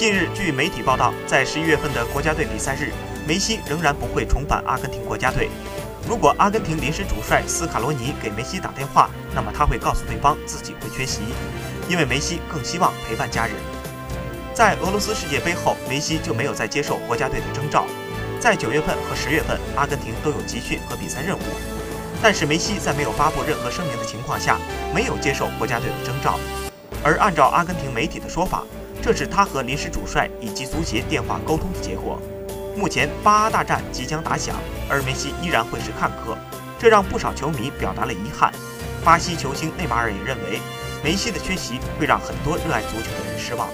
近日，据媒体报道，在十一月份的国家队比赛日，梅西仍然不会重返阿根廷国家队。如果阿根廷临时主帅斯卡罗尼给梅西打电话，那么他会告诉对方自己会缺席，因为梅西更希望陪伴家人。在俄罗斯世界杯后，梅西就没有再接受国家队的征召。在九月份和十月份，阿根廷都有集训和比赛任务，但是梅西在没有发布任何声明的情况下，没有接受国家队的征召。而按照阿根廷媒体的说法，这是他和临时主帅以及足协电话沟通的结果。目前巴阿大战即将打响，而梅西依然会是看客，这让不少球迷表达了遗憾。巴西球星内马尔也认为，梅西的缺席会让很多热爱足球的人失望。